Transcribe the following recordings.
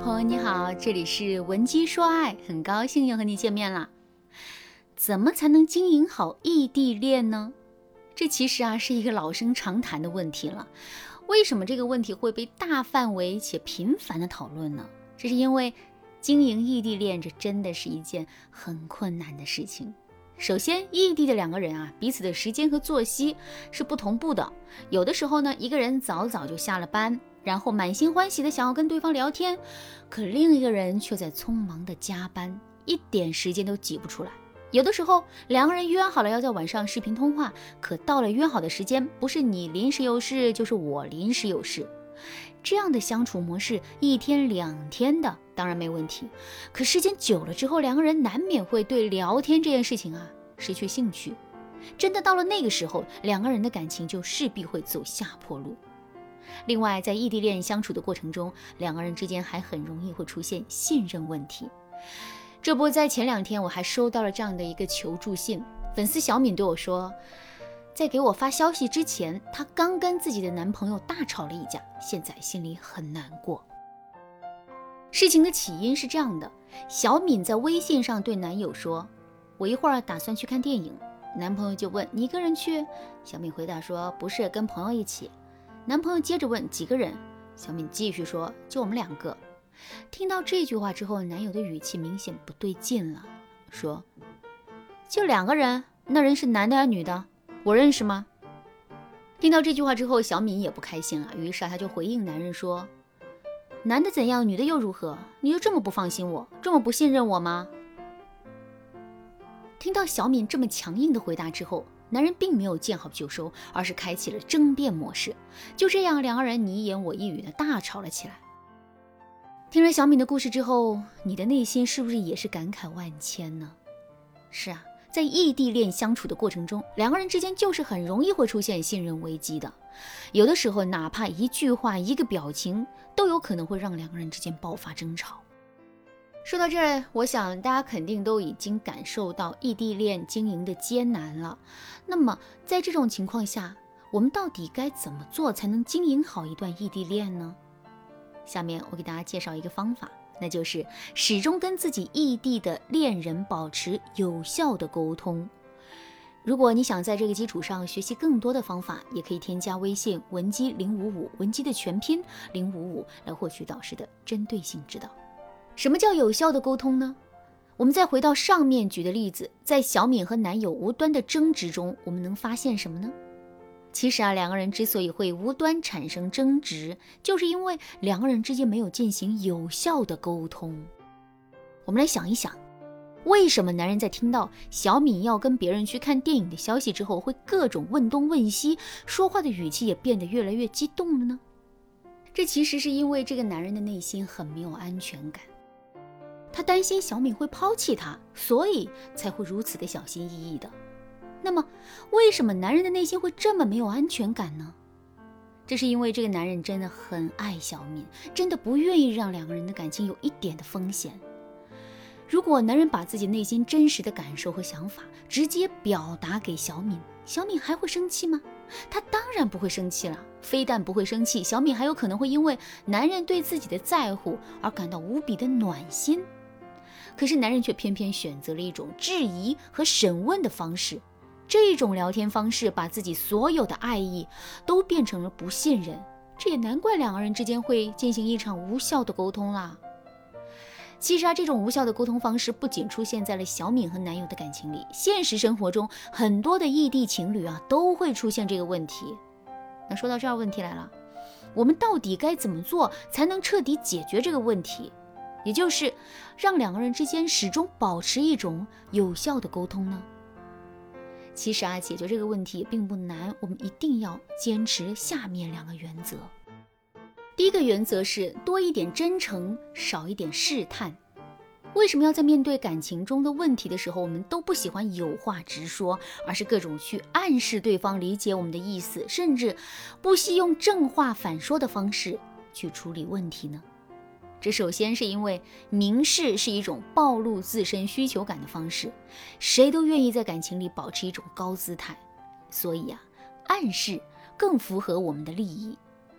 朋友你好，这里是文姬说爱，很高兴又和你见面了。怎么才能经营好异地恋呢？这其实啊是一个老生常谈的问题了。为什么这个问题会被大范围且频繁的讨论呢？这是因为经营异地恋，这真的是一件很困难的事情。首先，异地的两个人啊，彼此的时间和作息是不同步的。有的时候呢，一个人早早就下了班。然后满心欢喜的想要跟对方聊天，可另一个人却在匆忙的加班，一点时间都挤不出来。有的时候两个人约好了要在晚上视频通话，可到了约好的时间，不是你临时有事，就是我临时有事。这样的相处模式，一天两天的当然没问题，可时间久了之后，两个人难免会对聊天这件事情啊失去兴趣。真的到了那个时候，两个人的感情就势必会走下坡路。另外，在异地恋相处的过程中，两个人之间还很容易会出现信任问题。这不在前两天，我还收到了这样的一个求助信。粉丝小敏对我说，在给我发消息之前，她刚跟自己的男朋友大吵了一架，现在心里很难过。事情的起因是这样的：小敏在微信上对男友说：“我一会儿打算去看电影。”男朋友就问：“你一个人去？”小敏回答说：“不是，跟朋友一起。”男朋友接着问几个人，小敏继续说就我们两个。听到这句话之后，男友的语气明显不对劲了，说就两个人，那人是男的还是女的？我认识吗？听到这句话之后，小敏也不开心了，于是她就回应男人说，男的怎样，女的又如何？你就这么不放心我，这么不信任我吗？听到小敏这么强硬的回答之后。男人并没有见好就收，而是开启了争辩模式。就这样，两个人你一言我一语的大吵了起来。听了小敏的故事之后，你的内心是不是也是感慨万千呢？是啊，在异地恋相处的过程中，两个人之间就是很容易会出现信任危机的。有的时候，哪怕一句话、一个表情，都有可能会让两个人之间爆发争吵。说到这儿，我想大家肯定都已经感受到异地恋经营的艰难了。那么，在这种情况下，我们到底该怎么做才能经营好一段异地恋呢？下面我给大家介绍一个方法，那就是始终跟自己异地的恋人保持有效的沟通。如果你想在这个基础上学习更多的方法，也可以添加微信文姬零五五，文姬的全拼零五五，来获取导师的针对性指导。什么叫有效的沟通呢？我们再回到上面举的例子，在小敏和男友无端的争执中，我们能发现什么呢？其实啊，两个人之所以会无端产生争执，就是因为两个人之间没有进行有效的沟通。我们来想一想，为什么男人在听到小敏要跟别人去看电影的消息之后，会各种问东问西，说话的语气也变得越来越激动了呢？这其实是因为这个男人的内心很没有安全感。他担心小敏会抛弃他，所以才会如此的小心翼翼的。那么，为什么男人的内心会这么没有安全感呢？这是因为这个男人真的很爱小敏，真的不愿意让两个人的感情有一点的风险。如果男人把自己内心真实的感受和想法直接表达给小敏，小敏还会生气吗？他当然不会生气了。非但不会生气，小敏还有可能会因为男人对自己的在乎而感到无比的暖心。可是男人却偏偏选择了一种质疑和审问的方式，这种聊天方式把自己所有的爱意都变成了不信任，这也难怪两个人之间会进行一场无效的沟通啦。其实啊，这种无效的沟通方式不仅出现在了小敏和男友的感情里，现实生活中很多的异地情侣啊都会出现这个问题。那说到这儿，问题来了，我们到底该怎么做才能彻底解决这个问题？也就是让两个人之间始终保持一种有效的沟通呢。其实啊，解决这个问题并不难，我们一定要坚持下面两个原则。第一个原则是多一点真诚，少一点试探。为什么要在面对感情中的问题的时候，我们都不喜欢有话直说，而是各种去暗示对方理解我们的意思，甚至不惜用正话反说的方式去处理问题呢？这首先是因为明示是一种暴露自身需求感的方式，谁都愿意在感情里保持一种高姿态，所以啊，暗示更符合我们的利益。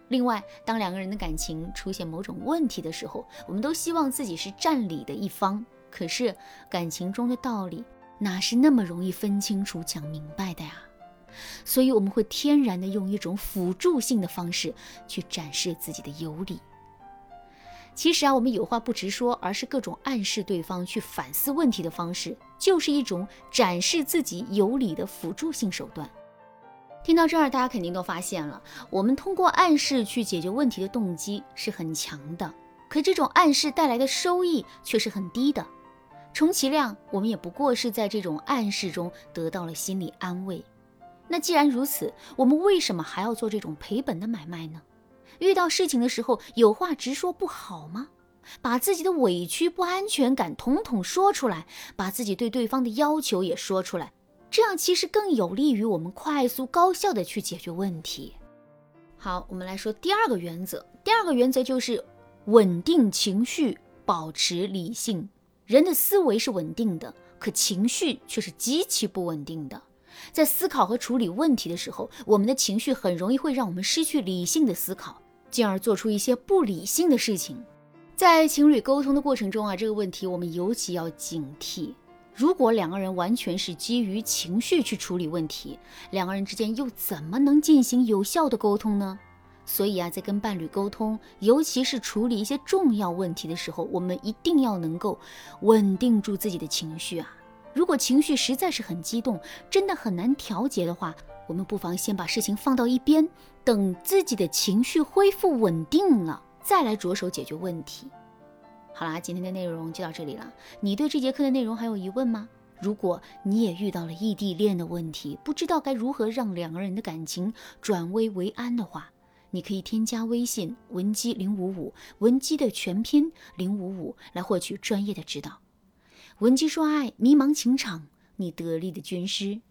另外，当两个人的感情出现某种问题的时候，我们都希望自己是占理的一方。可是，感情中的道理哪是那么容易分清楚、讲明白的呀？所以，我们会天然的用一种辅助性的方式去展示自己的有理。其实啊，我们有话不直说，而是各种暗示对方去反思问题的方式，就是一种展示自己有理的辅助性手段。听到这儿，大家肯定都发现了，我们通过暗示去解决问题的动机是很强的，可这种暗示带来的收益却是很低的。充其量，我们也不过是在这种暗示中得到了心理安慰。那既然如此，我们为什么还要做这种赔本的买卖呢？遇到事情的时候，有话直说不好吗？把自己的委屈、不安全感统统说出来，把自己对对方的要求也说出来。这样其实更有利于我们快速高效的去解决问题。好，我们来说第二个原则。第二个原则就是稳定情绪，保持理性。人的思维是稳定的，可情绪却是极其不稳定的。在思考和处理问题的时候，我们的情绪很容易会让我们失去理性的思考，进而做出一些不理性的事情。在情侣沟通的过程中啊，这个问题我们尤其要警惕。如果两个人完全是基于情绪去处理问题，两个人之间又怎么能进行有效的沟通呢？所以啊，在跟伴侣沟通，尤其是处理一些重要问题的时候，我们一定要能够稳定住自己的情绪啊。如果情绪实在是很激动，真的很难调节的话，我们不妨先把事情放到一边，等自己的情绪恢复稳定了，再来着手解决问题。好啦，今天的内容就到这里了。你对这节课的内容还有疑问吗？如果你也遇到了异地恋的问题，不知道该如何让两个人的感情转危为安的话，你可以添加微信文姬零五五，文姬的全拼零五五，来获取专业的指导。文姬说爱，迷茫情场，你得力的军师。